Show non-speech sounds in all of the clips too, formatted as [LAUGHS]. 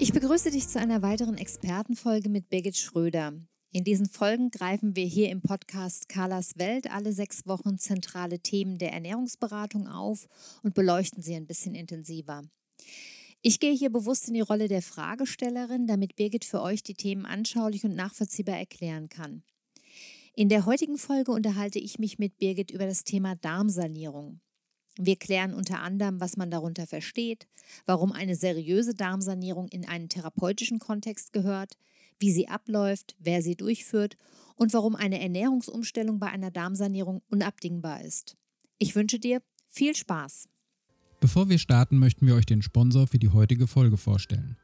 Ich begrüße dich zu einer weiteren Expertenfolge mit Birgit Schröder. In diesen Folgen greifen wir hier im Podcast Carlas Welt alle sechs Wochen zentrale Themen der Ernährungsberatung auf und beleuchten sie ein bisschen intensiver. Ich gehe hier bewusst in die Rolle der Fragestellerin, damit Birgit für euch die Themen anschaulich und nachvollziehbar erklären kann. In der heutigen Folge unterhalte ich mich mit Birgit über das Thema Darmsanierung. Wir klären unter anderem, was man darunter versteht, warum eine seriöse Darmsanierung in einen therapeutischen Kontext gehört, wie sie abläuft, wer sie durchführt und warum eine Ernährungsumstellung bei einer Darmsanierung unabdingbar ist. Ich wünsche dir viel Spaß. Bevor wir starten, möchten wir euch den Sponsor für die heutige Folge vorstellen.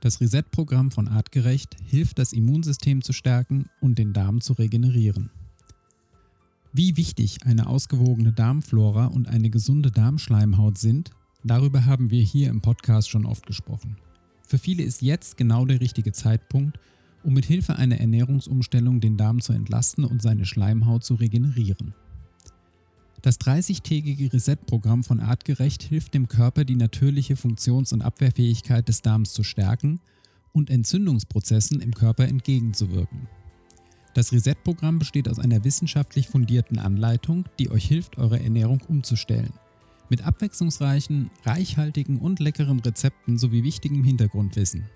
Das Reset-Programm von Artgerecht hilft, das Immunsystem zu stärken und den Darm zu regenerieren. Wie wichtig eine ausgewogene Darmflora und eine gesunde Darmschleimhaut sind, darüber haben wir hier im Podcast schon oft gesprochen. Für viele ist jetzt genau der richtige Zeitpunkt, um mit Hilfe einer Ernährungsumstellung den Darm zu entlasten und seine Schleimhaut zu regenerieren. Das 30-tägige Reset-Programm von Artgerecht hilft dem Körper, die natürliche Funktions- und Abwehrfähigkeit des Darms zu stärken und Entzündungsprozessen im Körper entgegenzuwirken. Das Reset-Programm besteht aus einer wissenschaftlich fundierten Anleitung, die euch hilft, eure Ernährung umzustellen. Mit abwechslungsreichen, reichhaltigen und leckeren Rezepten sowie wichtigem Hintergrundwissen.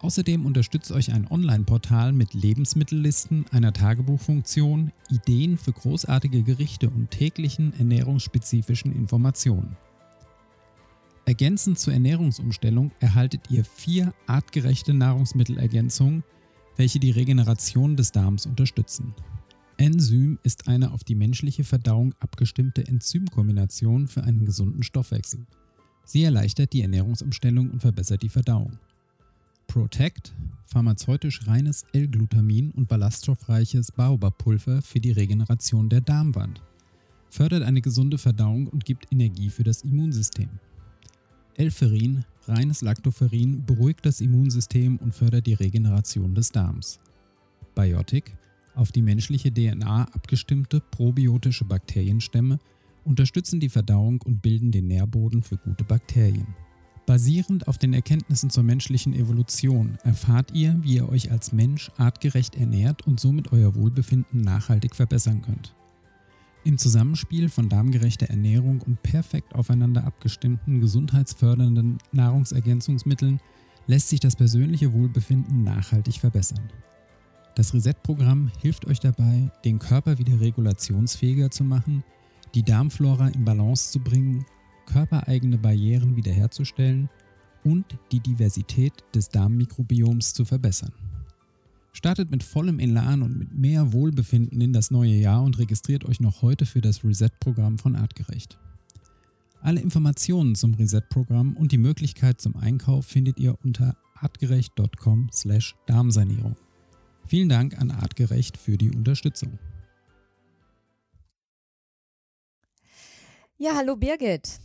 Außerdem unterstützt euch ein Online-Portal mit Lebensmittellisten, einer Tagebuchfunktion, Ideen für großartige Gerichte und täglichen ernährungsspezifischen Informationen. Ergänzend zur Ernährungsumstellung erhaltet ihr vier artgerechte Nahrungsmittelergänzungen welche die Regeneration des Darms unterstützen. Enzym ist eine auf die menschliche Verdauung abgestimmte Enzymkombination für einen gesunden Stoffwechsel. Sie erleichtert die Ernährungsumstellung und verbessert die Verdauung. Protect, pharmazeutisch reines L-Glutamin und ballaststoffreiches Baobab-Pulver für die Regeneration der Darmwand. Fördert eine gesunde Verdauung und gibt Energie für das Immunsystem. L-Ferrin, Reines Lactoferrin beruhigt das Immunsystem und fördert die Regeneration des Darms. Biotic, auf die menschliche DNA abgestimmte probiotische Bakterienstämme, unterstützen die Verdauung und bilden den Nährboden für gute Bakterien. Basierend auf den Erkenntnissen zur menschlichen Evolution erfahrt ihr, wie ihr euch als Mensch artgerecht ernährt und somit euer Wohlbefinden nachhaltig verbessern könnt. Im Zusammenspiel von darmgerechter Ernährung und perfekt aufeinander abgestimmten gesundheitsfördernden Nahrungsergänzungsmitteln lässt sich das persönliche Wohlbefinden nachhaltig verbessern. Das Reset-Programm hilft euch dabei, den Körper wieder regulationsfähiger zu machen, die Darmflora in Balance zu bringen, körpereigene Barrieren wiederherzustellen und die Diversität des Darmmikrobioms zu verbessern. Startet mit vollem Elan und mit mehr Wohlbefinden in das neue Jahr und registriert euch noch heute für das Reset-Programm von Artgerecht. Alle Informationen zum Reset-Programm und die Möglichkeit zum Einkauf findet ihr unter artgerecht.com/darmsanierung. Vielen Dank an Artgerecht für die Unterstützung. Ja, hallo Birgit.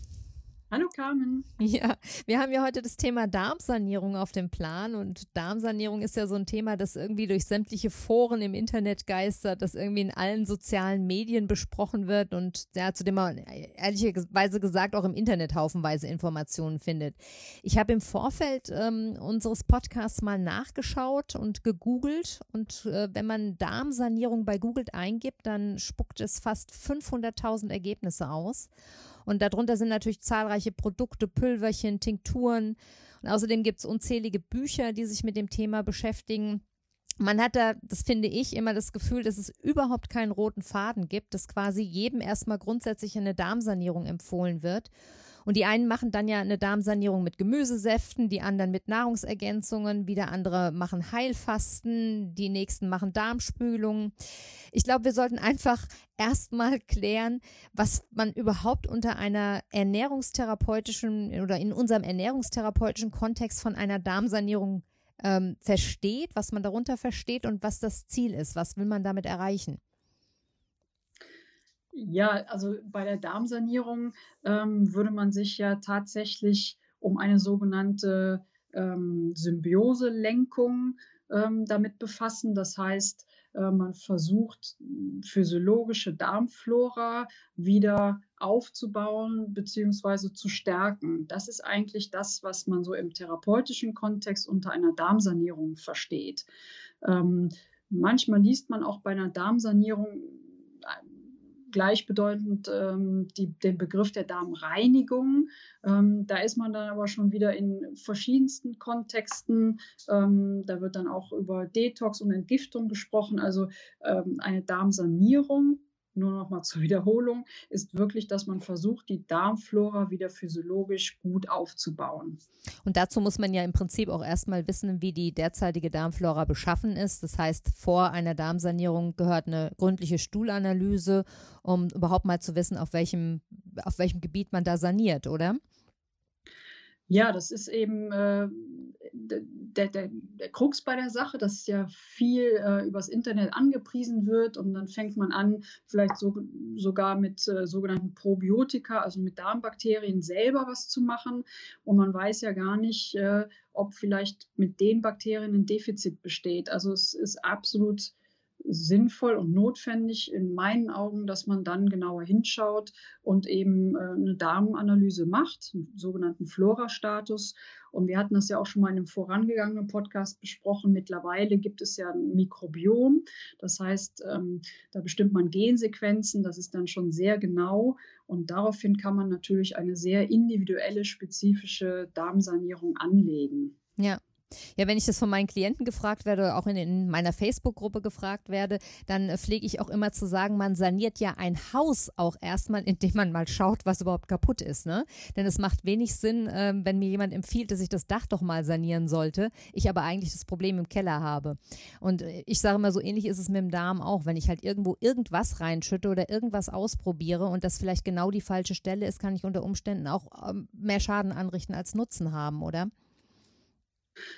Hallo Carmen. Ja, wir haben ja heute das Thema Darmsanierung auf dem Plan und Darmsanierung ist ja so ein Thema, das irgendwie durch sämtliche Foren im Internet geistert, das irgendwie in allen sozialen Medien besprochen wird und ja, zu dem man ehrlicherweise gesagt auch im Internet haufenweise Informationen findet. Ich habe im Vorfeld ähm, unseres Podcasts mal nachgeschaut und gegoogelt und äh, wenn man Darmsanierung bei Google eingibt, dann spuckt es fast 500.000 Ergebnisse aus. Und darunter sind natürlich zahlreiche Produkte, Pülverchen, Tinkturen. Und außerdem gibt es unzählige Bücher, die sich mit dem Thema beschäftigen. Man hat da, das finde ich, immer das Gefühl, dass es überhaupt keinen roten Faden gibt, dass quasi jedem erstmal grundsätzlich eine Darmsanierung empfohlen wird. Und die einen machen dann ja eine Darmsanierung mit Gemüsesäften, die anderen mit Nahrungsergänzungen, wieder andere machen Heilfasten, die nächsten machen Darmspülungen. Ich glaube, wir sollten einfach erstmal klären, was man überhaupt unter einer ernährungstherapeutischen oder in unserem ernährungstherapeutischen Kontext von einer Darmsanierung ähm, versteht, was man darunter versteht und was das Ziel ist. Was will man damit erreichen? Ja, also bei der Darmsanierung ähm, würde man sich ja tatsächlich um eine sogenannte ähm, Symbioselenkung ähm, damit befassen. Das heißt, äh, man versucht, physiologische Darmflora wieder aufzubauen bzw. zu stärken. Das ist eigentlich das, was man so im therapeutischen Kontext unter einer Darmsanierung versteht. Ähm, manchmal liest man auch bei einer Darmsanierung gleichbedeutend ähm, die, den Begriff der Darmreinigung. Ähm, da ist man dann aber schon wieder in verschiedensten Kontexten. Ähm, da wird dann auch über Detox und Entgiftung gesprochen, also ähm, eine Darmsanierung nur noch mal zur Wiederholung, ist wirklich, dass man versucht, die Darmflora wieder physiologisch gut aufzubauen. Und dazu muss man ja im Prinzip auch erstmal wissen, wie die derzeitige Darmflora beschaffen ist. Das heißt, vor einer Darmsanierung gehört eine gründliche Stuhlanalyse, um überhaupt mal zu wissen, auf welchem, auf welchem Gebiet man da saniert, oder? Ja, das ist eben äh, der, der, der Krux bei der Sache, dass ja viel äh, übers Internet angepriesen wird und dann fängt man an, vielleicht so, sogar mit äh, sogenannten Probiotika, also mit Darmbakterien selber was zu machen. Und man weiß ja gar nicht, äh, ob vielleicht mit den Bakterien ein Defizit besteht. Also es ist absolut sinnvoll und notwendig in meinen Augen, dass man dann genauer hinschaut und eben äh, eine Darmanalyse macht, einen sogenannten Flora-Status. Und wir hatten das ja auch schon mal in einem vorangegangenen Podcast besprochen. Mittlerweile gibt es ja ein Mikrobiom. Das heißt, ähm, da bestimmt man Gensequenzen. Das ist dann schon sehr genau. Und daraufhin kann man natürlich eine sehr individuelle, spezifische Darmsanierung anlegen. Ja, ja, wenn ich das von meinen Klienten gefragt werde, auch in, in meiner Facebook-Gruppe gefragt werde, dann äh, pflege ich auch immer zu sagen, man saniert ja ein Haus auch erstmal, indem man mal schaut, was überhaupt kaputt ist. Ne? Denn es macht wenig Sinn, äh, wenn mir jemand empfiehlt, dass ich das Dach doch mal sanieren sollte, ich aber eigentlich das Problem im Keller habe. Und äh, ich sage mal, so ähnlich ist es mit dem Darm auch. Wenn ich halt irgendwo irgendwas reinschütte oder irgendwas ausprobiere und das vielleicht genau die falsche Stelle ist, kann ich unter Umständen auch ähm, mehr Schaden anrichten als Nutzen haben, oder?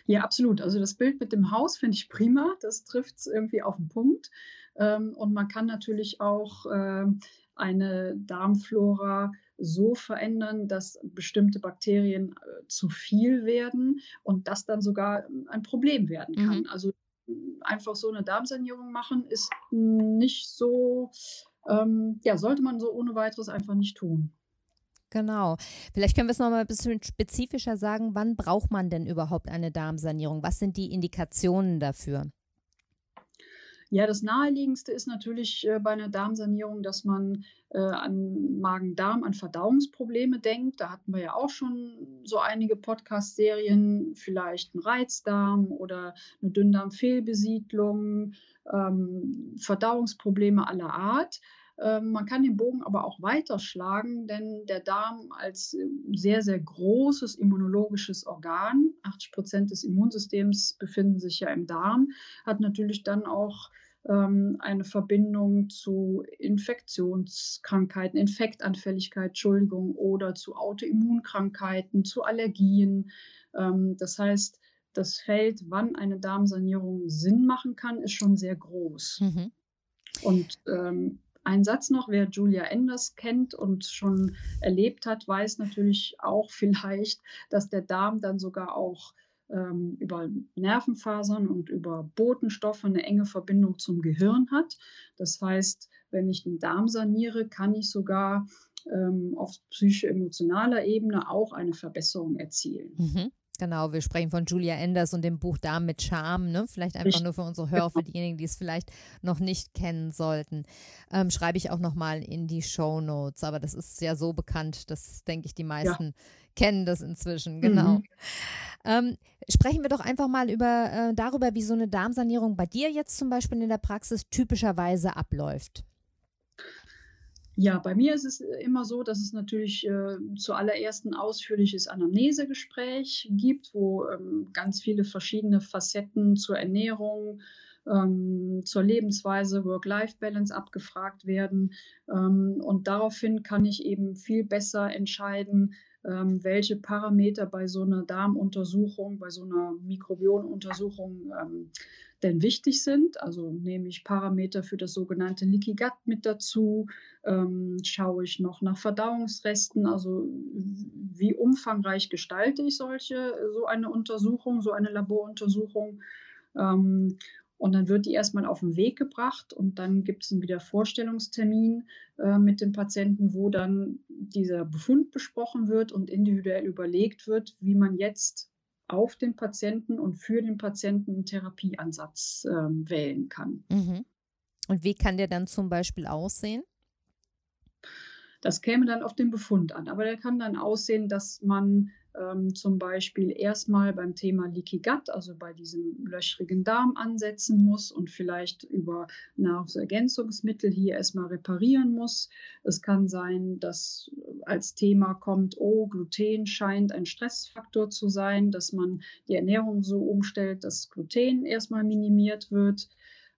Ja, absolut. Also das Bild mit dem Haus finde ich prima. Das trifft es irgendwie auf den Punkt. Ähm, und man kann natürlich auch ähm, eine Darmflora so verändern, dass bestimmte Bakterien äh, zu viel werden und das dann sogar ein Problem werden kann. Mhm. Also einfach so eine Darmsanierung machen ist nicht so, ähm, ja, sollte man so ohne weiteres einfach nicht tun. Genau. Vielleicht können wir es noch mal ein bisschen spezifischer sagen. Wann braucht man denn überhaupt eine Darmsanierung? Was sind die Indikationen dafür? Ja, das naheliegendste ist natürlich äh, bei einer Darmsanierung, dass man äh, an Magen-Darm, an Verdauungsprobleme denkt. Da hatten wir ja auch schon so einige Podcast-Serien, vielleicht ein Reizdarm oder eine Dünndarmfehlbesiedlung, ähm, Verdauungsprobleme aller Art. Ähm, man kann den Bogen aber auch weiterschlagen, denn der Darm als äh, sehr, sehr großes immunologisches Organ, 80 Prozent des Immunsystems befinden sich ja im Darm, hat natürlich dann auch ähm, eine Verbindung zu Infektionskrankheiten, Infektanfälligkeit, Entschuldigung, oder zu Autoimmunkrankheiten, zu Allergien. Ähm, das heißt, das Feld, wann eine Darmsanierung Sinn machen kann, ist schon sehr groß. Mhm. Und ähm, ein Satz noch, wer Julia Enders kennt und schon erlebt hat, weiß natürlich auch [LAUGHS] vielleicht, dass der Darm dann sogar auch ähm, über Nervenfasern und über Botenstoffe eine enge Verbindung zum Gehirn hat. Das heißt, wenn ich den Darm saniere, kann ich sogar ähm, auf psycho-emotionaler Ebene auch eine Verbesserung erzielen. Mhm. Genau, wir sprechen von Julia Enders und dem Buch Darm mit Charme. Ne? Vielleicht einfach nur für unsere Hörer, für diejenigen, die es vielleicht noch nicht kennen sollten. Ähm, schreibe ich auch nochmal in die Show Notes. Aber das ist ja so bekannt, dass, denke ich, die meisten ja. kennen das inzwischen. Genau. Mhm. Ähm, sprechen wir doch einfach mal über, äh, darüber, wie so eine Darmsanierung bei dir jetzt zum Beispiel in der Praxis typischerweise abläuft. Ja, bei mir ist es immer so, dass es natürlich äh, zuallererst ein ausführliches Anamnesegespräch gibt, wo ähm, ganz viele verschiedene Facetten zur Ernährung, ähm, zur Lebensweise, Work-Life-Balance abgefragt werden. Ähm, und daraufhin kann ich eben viel besser entscheiden, ähm, welche Parameter bei so einer Darmuntersuchung, bei so einer Mikrobionuntersuchung ähm, denn wichtig sind. Also nehme ich Parameter für das sogenannte Leaky Gut mit dazu, ähm, schaue ich noch nach Verdauungsresten, also wie umfangreich gestalte ich solche, so eine Untersuchung, so eine Laboruntersuchung. Ähm, und dann wird die erstmal auf den Weg gebracht und dann gibt es einen Wiedervorstellungstermin äh, mit dem Patienten, wo dann dieser Befund besprochen wird und individuell überlegt wird, wie man jetzt auf den Patienten und für den Patienten einen Therapieansatz äh, wählen kann. Mhm. Und wie kann der dann zum Beispiel aussehen? Das käme dann auf den Befund an. Aber der kann dann aussehen, dass man ähm, zum Beispiel erstmal beim Thema Leaky Gut, also bei diesem löchrigen Darm ansetzen muss und vielleicht über Nahrungsergänzungsmittel hier erstmal reparieren muss. Es kann sein, dass als Thema kommt, oh, Gluten scheint ein Stressfaktor zu sein, dass man die Ernährung so umstellt, dass Gluten erstmal minimiert wird.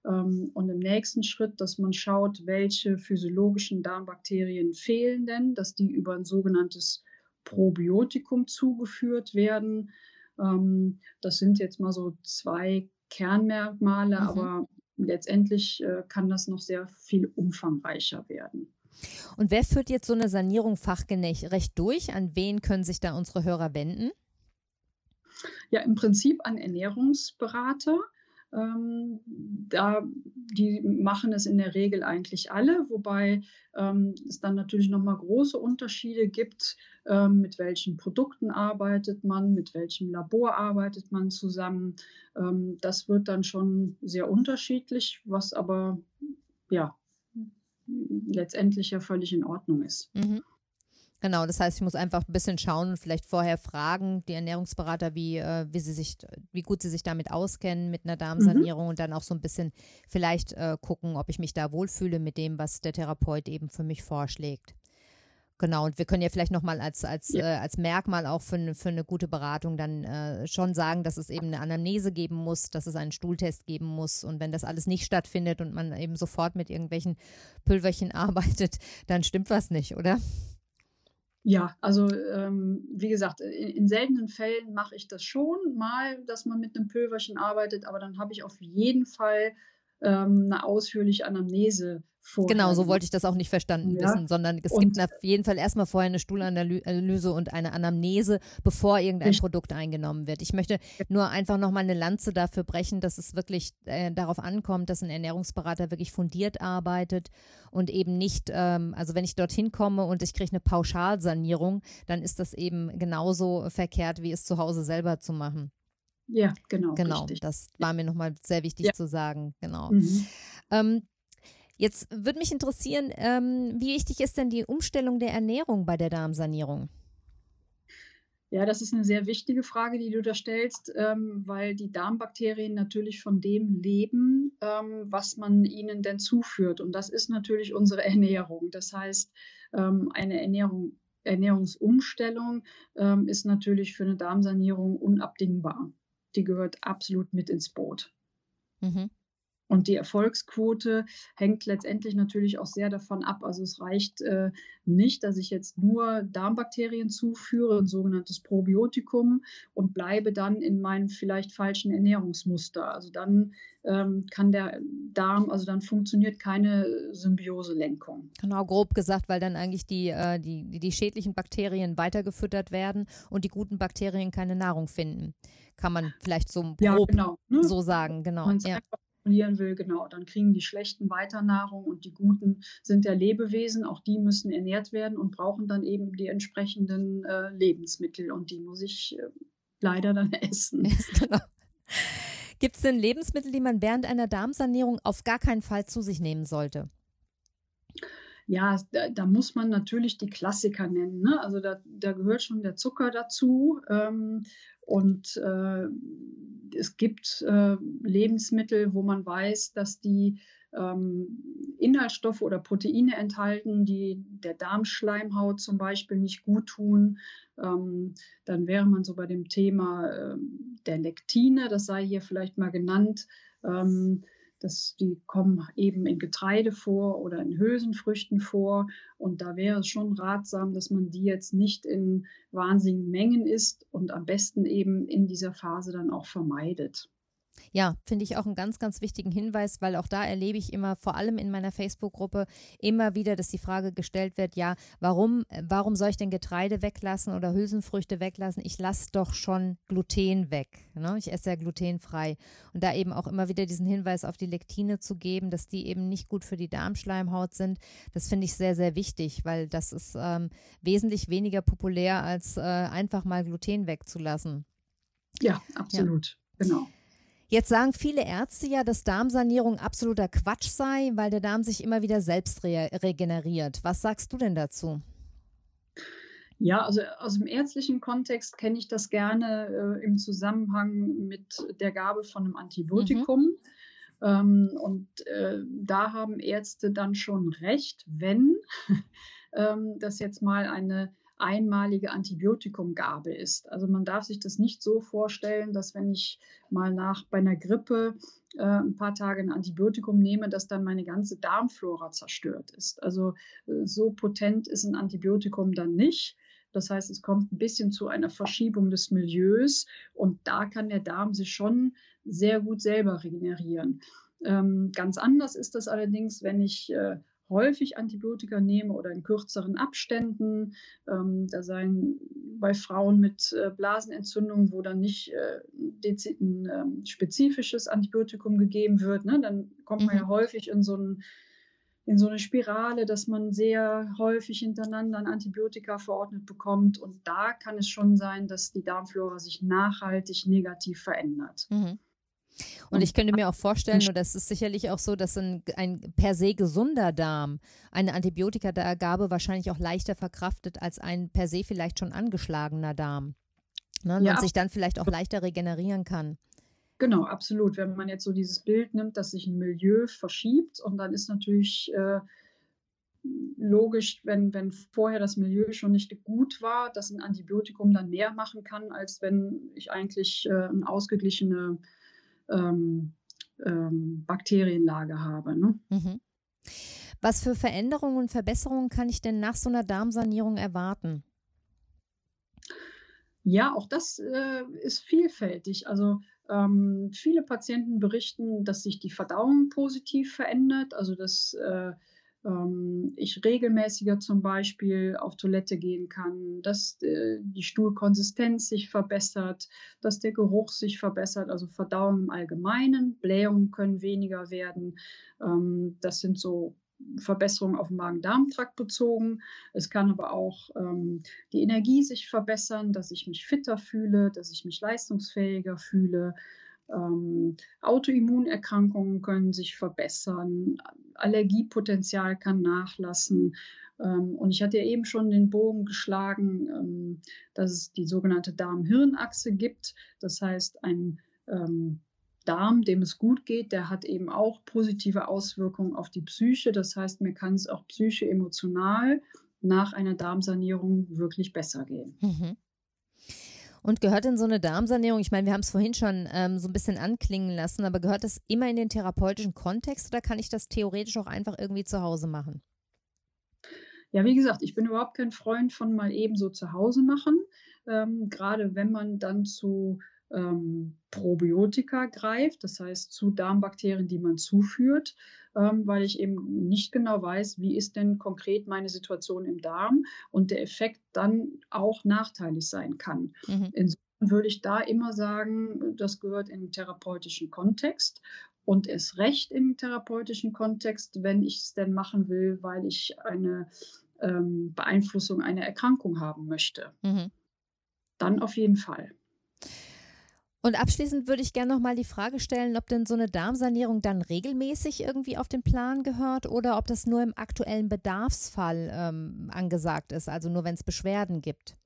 Ähm, und im nächsten Schritt, dass man schaut, welche physiologischen Darmbakterien fehlen denn, dass die über ein sogenanntes Probiotikum zugeführt werden. Ähm, das sind jetzt mal so zwei Kernmerkmale, mhm. aber letztendlich äh, kann das noch sehr viel umfangreicher werden. Und wer führt jetzt so eine Sanierung fachgerecht durch? An wen können sich da unsere Hörer wenden? Ja, im Prinzip an Ernährungsberater. Ähm, da, die machen es in der Regel eigentlich alle, wobei ähm, es dann natürlich nochmal große Unterschiede gibt, ähm, mit welchen Produkten arbeitet man, mit welchem Labor arbeitet man zusammen. Ähm, das wird dann schon sehr unterschiedlich, was aber ja letztendlich ja völlig in Ordnung ist. Mhm. Genau, das heißt, ich muss einfach ein bisschen schauen und vielleicht vorher fragen, die Ernährungsberater, wie, äh, wie sie sich, wie gut sie sich damit auskennen mit einer Darmsanierung mhm. und dann auch so ein bisschen vielleicht äh, gucken, ob ich mich da wohlfühle mit dem, was der Therapeut eben für mich vorschlägt. Genau, und wir können ja vielleicht nochmal als, als, ja. äh, als Merkmal auch für, für eine gute Beratung dann äh, schon sagen, dass es eben eine Anamnese geben muss, dass es einen Stuhltest geben muss. Und wenn das alles nicht stattfindet und man eben sofort mit irgendwelchen Pülverchen [LAUGHS] arbeitet, dann stimmt was nicht, oder? Ja, also ähm, wie gesagt, in, in seltenen Fällen mache ich das schon mal, dass man mit einem Pülverchen arbeitet, aber dann habe ich auf jeden Fall ähm, eine ausführliche Anamnese vorher. Genau, so wollte ich das auch nicht verstanden ja. wissen, sondern es und gibt auf jeden Fall erstmal vorher eine Stuhlanalyse und eine Anamnese, bevor irgendein ich, Produkt eingenommen wird. Ich möchte nur einfach nochmal eine Lanze dafür brechen, dass es wirklich äh, darauf ankommt, dass ein Ernährungsberater wirklich fundiert arbeitet und eben nicht, ähm, also wenn ich dorthin komme und ich kriege eine Pauschalsanierung, dann ist das eben genauso verkehrt, wie es zu Hause selber zu machen. Ja, genau. Genau, richtig. das war mir nochmal sehr wichtig ja. zu sagen. Genau. Mhm. Ähm, Jetzt würde mich interessieren, ähm, wie wichtig ist denn die Umstellung der Ernährung bei der Darmsanierung? Ja, das ist eine sehr wichtige Frage, die du da stellst, ähm, weil die Darmbakterien natürlich von dem leben, ähm, was man ihnen denn zuführt. Und das ist natürlich unsere [LAUGHS] Ernährung. Das heißt, ähm, eine Ernährung, Ernährungsumstellung ähm, ist natürlich für eine Darmsanierung unabdingbar. Die gehört absolut mit ins Boot. Mhm. Und die Erfolgsquote hängt letztendlich natürlich auch sehr davon ab. Also es reicht äh, nicht, dass ich jetzt nur Darmbakterien zuführe, ein sogenanntes Probiotikum, und bleibe dann in meinem vielleicht falschen Ernährungsmuster. Also dann ähm, kann der Darm, also dann funktioniert keine Symbioselenkung. Genau, grob gesagt, weil dann eigentlich die, äh, die, die schädlichen Bakterien weitergefüttert werden und die guten Bakterien keine Nahrung finden. Kann man vielleicht so grob ja, genau, ne? so sagen, genau. Man ja kontrollieren will, genau, dann kriegen die Schlechten weiter Nahrung und die Guten sind ja Lebewesen, auch die müssen ernährt werden und brauchen dann eben die entsprechenden äh, Lebensmittel und die muss ich äh, leider dann [LAUGHS] essen. [LAUGHS] genau. Gibt es denn Lebensmittel, die man während einer Darmsanierung auf gar keinen Fall zu sich nehmen sollte? Ja, da, da muss man natürlich die Klassiker nennen. Ne? Also da, da gehört schon der Zucker dazu. Ähm, und äh, es gibt äh, Lebensmittel, wo man weiß, dass die ähm, Inhaltsstoffe oder Proteine enthalten, die der Darmschleimhaut zum Beispiel nicht gut tun. Ähm, dann wäre man so bei dem Thema äh, der Lektine, das sei hier vielleicht mal genannt. Ähm, das, die kommen eben in Getreide vor oder in Hülsenfrüchten vor. Und da wäre es schon ratsam, dass man die jetzt nicht in wahnsinnigen Mengen isst und am besten eben in dieser Phase dann auch vermeidet. Ja, finde ich auch einen ganz, ganz wichtigen Hinweis, weil auch da erlebe ich immer, vor allem in meiner Facebook-Gruppe, immer wieder, dass die Frage gestellt wird, ja, warum, warum soll ich denn Getreide weglassen oder Hülsenfrüchte weglassen? Ich lasse doch schon Gluten weg. Ne? Ich esse ja glutenfrei. Und da eben auch immer wieder diesen Hinweis auf die Lektine zu geben, dass die eben nicht gut für die Darmschleimhaut sind, das finde ich sehr, sehr wichtig, weil das ist ähm, wesentlich weniger populär, als äh, einfach mal Gluten wegzulassen. Ja, absolut. Ja. Genau. Jetzt sagen viele Ärzte ja, dass Darmsanierung absoluter Quatsch sei, weil der Darm sich immer wieder selbst re regeneriert. Was sagst du denn dazu? Ja, also aus dem ärztlichen Kontext kenne ich das gerne äh, im Zusammenhang mit der Gabe von einem Antibiotikum. Mhm. Ähm, und äh, da haben Ärzte dann schon recht, wenn [LAUGHS] ähm, das jetzt mal eine einmalige Antibiotikumgabe ist. Also man darf sich das nicht so vorstellen, dass wenn ich mal nach bei einer Grippe äh, ein paar Tage ein Antibiotikum nehme, dass dann meine ganze Darmflora zerstört ist. Also äh, so potent ist ein Antibiotikum dann nicht. Das heißt, es kommt ein bisschen zu einer Verschiebung des Milieus und da kann der Darm sich schon sehr gut selber regenerieren. Ähm, ganz anders ist das allerdings, wenn ich äh, häufig Antibiotika nehme oder in kürzeren Abständen. Ähm, da seien bei Frauen mit äh, Blasenentzündung, wo dann nicht äh, ein äh, spezifisches Antibiotikum gegeben wird, ne? dann kommt man mhm. ja häufig in so, ein, in so eine Spirale, dass man sehr häufig hintereinander ein Antibiotika verordnet bekommt. Und da kann es schon sein, dass die Darmflora sich nachhaltig negativ verändert. Mhm. Und ich könnte mir auch vorstellen, und das ist sicherlich auch so, dass ein, ein per se gesunder Darm eine Antibiotikagabe wahrscheinlich auch leichter verkraftet als ein per se vielleicht schon angeschlagener Darm. Ne? Ja. Und sich dann vielleicht auch leichter regenerieren kann. Genau, absolut. Wenn man jetzt so dieses Bild nimmt, dass sich ein Milieu verschiebt und dann ist natürlich äh, logisch, wenn, wenn vorher das Milieu schon nicht gut war, dass ein Antibiotikum dann mehr machen kann, als wenn ich eigentlich äh, eine ausgeglichene ähm, ähm, Bakterienlage habe. Ne? Mhm. Was für Veränderungen und Verbesserungen kann ich denn nach so einer Darmsanierung erwarten? Ja, auch das äh, ist vielfältig. Also ähm, viele Patienten berichten, dass sich die Verdauung positiv verändert, also dass äh, ähm, ich regelmäßiger zum Beispiel auf Toilette gehen kann, dass äh, die Stuhlkonsistenz sich verbessert, dass der Geruch sich verbessert, also Verdauung im Allgemeinen, Blähungen können weniger werden. Ähm, das sind so Verbesserungen auf den Magen-Darm-Trakt bezogen. Es kann aber auch ähm, die Energie sich verbessern, dass ich mich fitter fühle, dass ich mich leistungsfähiger fühle. Ähm, Autoimmunerkrankungen können sich verbessern, Allergiepotenzial kann nachlassen. Ähm, und ich hatte ja eben schon den Bogen geschlagen, ähm, dass es die sogenannte Darm-Hirn-Achse gibt. Das heißt, ein ähm, Darm, dem es gut geht, der hat eben auch positive Auswirkungen auf die Psyche. Das heißt, mir kann es auch psycho-emotional nach einer Darmsanierung wirklich besser gehen. Mhm. Und gehört in so eine Darmsanierung, ich meine, wir haben es vorhin schon ähm, so ein bisschen anklingen lassen, aber gehört das immer in den therapeutischen Kontext oder kann ich das theoretisch auch einfach irgendwie zu Hause machen? Ja, wie gesagt, ich bin überhaupt kein Freund von mal eben so zu Hause machen. Ähm, gerade wenn man dann zu ähm, Probiotika greift, das heißt zu Darmbakterien, die man zuführt, ähm, weil ich eben nicht genau weiß, wie ist denn konkret meine Situation im Darm und der Effekt dann auch nachteilig sein kann. Mhm. Insofern würde ich da immer sagen, das gehört in den therapeutischen Kontext und ist recht im therapeutischen Kontext, wenn ich es denn machen will, weil ich eine ähm, Beeinflussung einer Erkrankung haben möchte. Mhm. Dann auf jeden Fall. Und abschließend würde ich gerne noch mal die Frage stellen, ob denn so eine Darmsanierung dann regelmäßig irgendwie auf den Plan gehört oder ob das nur im aktuellen Bedarfsfall ähm, angesagt ist, also nur wenn es Beschwerden gibt.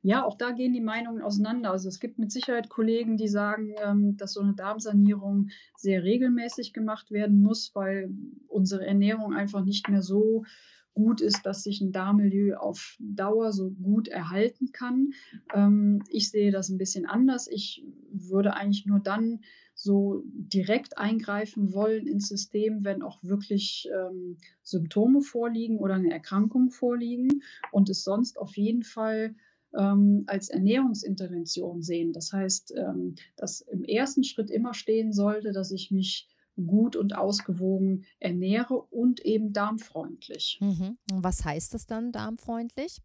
Ja, auch da gehen die Meinungen auseinander. Also es gibt mit Sicherheit Kollegen, die sagen, ähm, dass so eine Darmsanierung sehr regelmäßig gemacht werden muss, weil unsere Ernährung einfach nicht mehr so gut ist, dass sich ein Darmmilieu auf Dauer so gut erhalten kann. Ähm, ich sehe das ein bisschen anders. Ich würde eigentlich nur dann so direkt eingreifen wollen ins System, wenn auch wirklich ähm, Symptome vorliegen oder eine Erkrankung vorliegen und es sonst auf jeden Fall ähm, als Ernährungsintervention sehen. Das heißt, ähm, dass im ersten Schritt immer stehen sollte, dass ich mich gut und ausgewogen ernähre und eben darmfreundlich. Mhm. Was heißt das dann, darmfreundlich?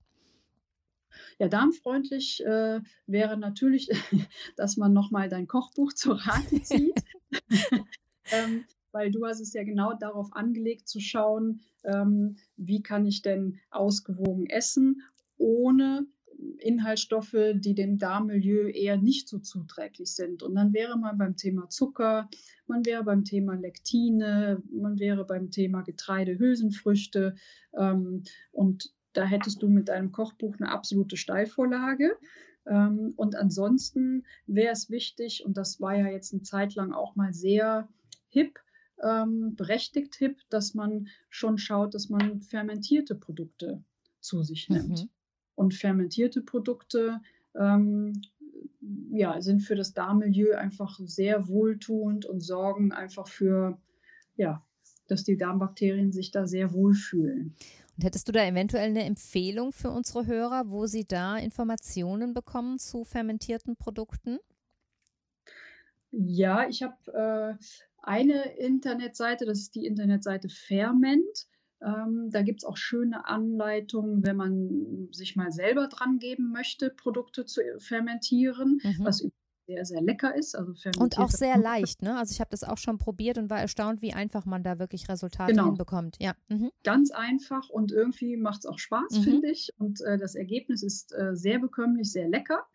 Ja, darmfreundlich äh, wäre natürlich, [LAUGHS] dass man nochmal dein Kochbuch zur Rate [LAUGHS] zieht. [LAUGHS] ähm, weil du hast es ja genau darauf angelegt zu schauen, ähm, wie kann ich denn ausgewogen essen, ohne Inhaltsstoffe, die dem Darmmilieu eher nicht so zuträglich sind. Und dann wäre man beim Thema Zucker, man wäre beim Thema Lektine, man wäre beim Thema Getreide, Hülsenfrüchte. Ähm, und da hättest du mit deinem Kochbuch eine absolute Steilvorlage. Ähm, und ansonsten wäre es wichtig, und das war ja jetzt eine Zeit lang auch mal sehr hip, ähm, berechtigt hip, dass man schon schaut, dass man fermentierte Produkte zu sich nimmt. Mhm. Und fermentierte Produkte ähm, ja, sind für das Darmmilieu einfach sehr wohltuend und sorgen einfach für, ja, dass die Darmbakterien sich da sehr wohlfühlen. Und hättest du da eventuell eine Empfehlung für unsere Hörer, wo sie da Informationen bekommen zu fermentierten Produkten? Ja, ich habe äh, eine Internetseite, das ist die Internetseite Ferment. Ähm, da gibt es auch schöne Anleitungen, wenn man sich mal selber dran geben möchte, Produkte zu fermentieren, mhm. was sehr, sehr lecker ist. Also und auch sehr leicht, ne? Also ich habe das auch schon probiert und war erstaunt, wie einfach man da wirklich Resultate genau. hinbekommt. Ja. Mhm. Ganz einfach und irgendwie macht es auch Spaß, mhm. finde ich. Und äh, das Ergebnis ist äh, sehr bekömmlich, sehr lecker.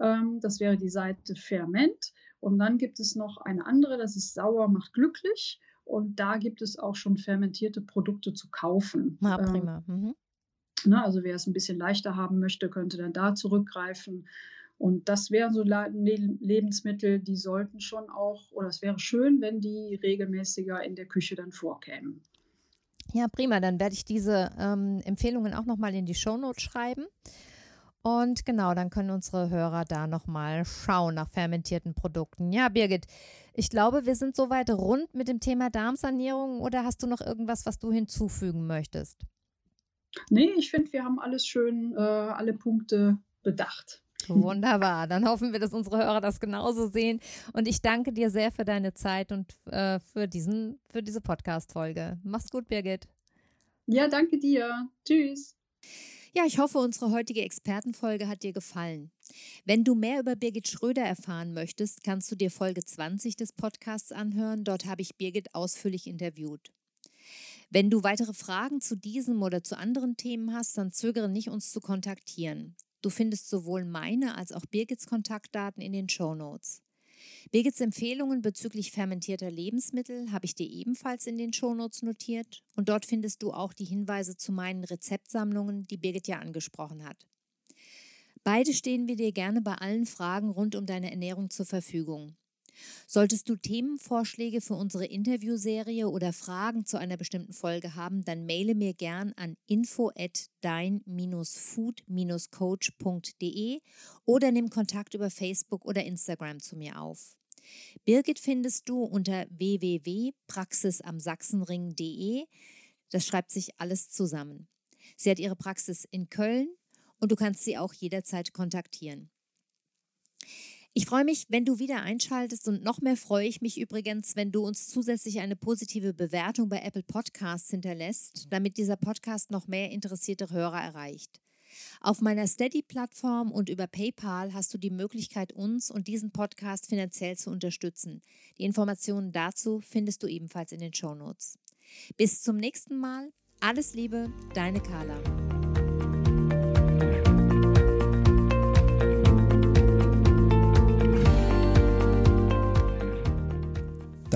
Ähm, das wäre die Seite Ferment. Und dann gibt es noch eine andere, das ist Sauer macht glücklich. Und da gibt es auch schon fermentierte Produkte zu kaufen. Ah, prima. Mhm. Ne, also wer es ein bisschen leichter haben möchte, könnte dann da zurückgreifen. Und das wären so Lebensmittel, die sollten schon auch, oder es wäre schön, wenn die regelmäßiger in der Küche dann vorkämen. Ja, prima. Dann werde ich diese ähm, Empfehlungen auch nochmal in die Shownotes schreiben. Und genau, dann können unsere Hörer da nochmal schauen nach fermentierten Produkten. Ja, Birgit, ich glaube, wir sind soweit rund mit dem Thema Darmsanierung oder hast du noch irgendwas, was du hinzufügen möchtest? Nee, ich finde, wir haben alles schön, äh, alle Punkte bedacht. Wunderbar. Dann hoffen wir, dass unsere Hörer das genauso sehen. Und ich danke dir sehr für deine Zeit und äh, für, diesen, für diese Podcast-Folge. Mach's gut, Birgit. Ja, danke dir. Tschüss. Ja, ich hoffe, unsere heutige Expertenfolge hat dir gefallen. Wenn du mehr über Birgit Schröder erfahren möchtest, kannst du dir Folge 20 des Podcasts anhören. Dort habe ich Birgit ausführlich interviewt. Wenn du weitere Fragen zu diesem oder zu anderen Themen hast, dann zögere nicht, uns zu kontaktieren. Du findest sowohl meine als auch Birgits Kontaktdaten in den Show Notes. Birgits Empfehlungen bezüglich fermentierter Lebensmittel habe ich dir ebenfalls in den Shownotes notiert und dort findest du auch die Hinweise zu meinen Rezeptsammlungen, die Birgit ja angesprochen hat. Beide stehen wir dir gerne bei allen Fragen rund um deine Ernährung zur Verfügung. Solltest du Themenvorschläge für unsere Interviewserie oder Fragen zu einer bestimmten Folge haben, dann maile mir gern an info at dein-food-coach.de oder nimm Kontakt über Facebook oder Instagram zu mir auf. Birgit findest du unter www.praxisamsachsenring.de. Das schreibt sich alles zusammen. Sie hat ihre Praxis in Köln und du kannst sie auch jederzeit kontaktieren. Ich freue mich, wenn du wieder einschaltest und noch mehr freue ich mich übrigens, wenn du uns zusätzlich eine positive Bewertung bei Apple Podcasts hinterlässt, damit dieser Podcast noch mehr interessierte Hörer erreicht. Auf meiner Steady-Plattform und über PayPal hast du die Möglichkeit, uns und diesen Podcast finanziell zu unterstützen. Die Informationen dazu findest du ebenfalls in den Show Notes. Bis zum nächsten Mal. Alles Liebe, deine Carla.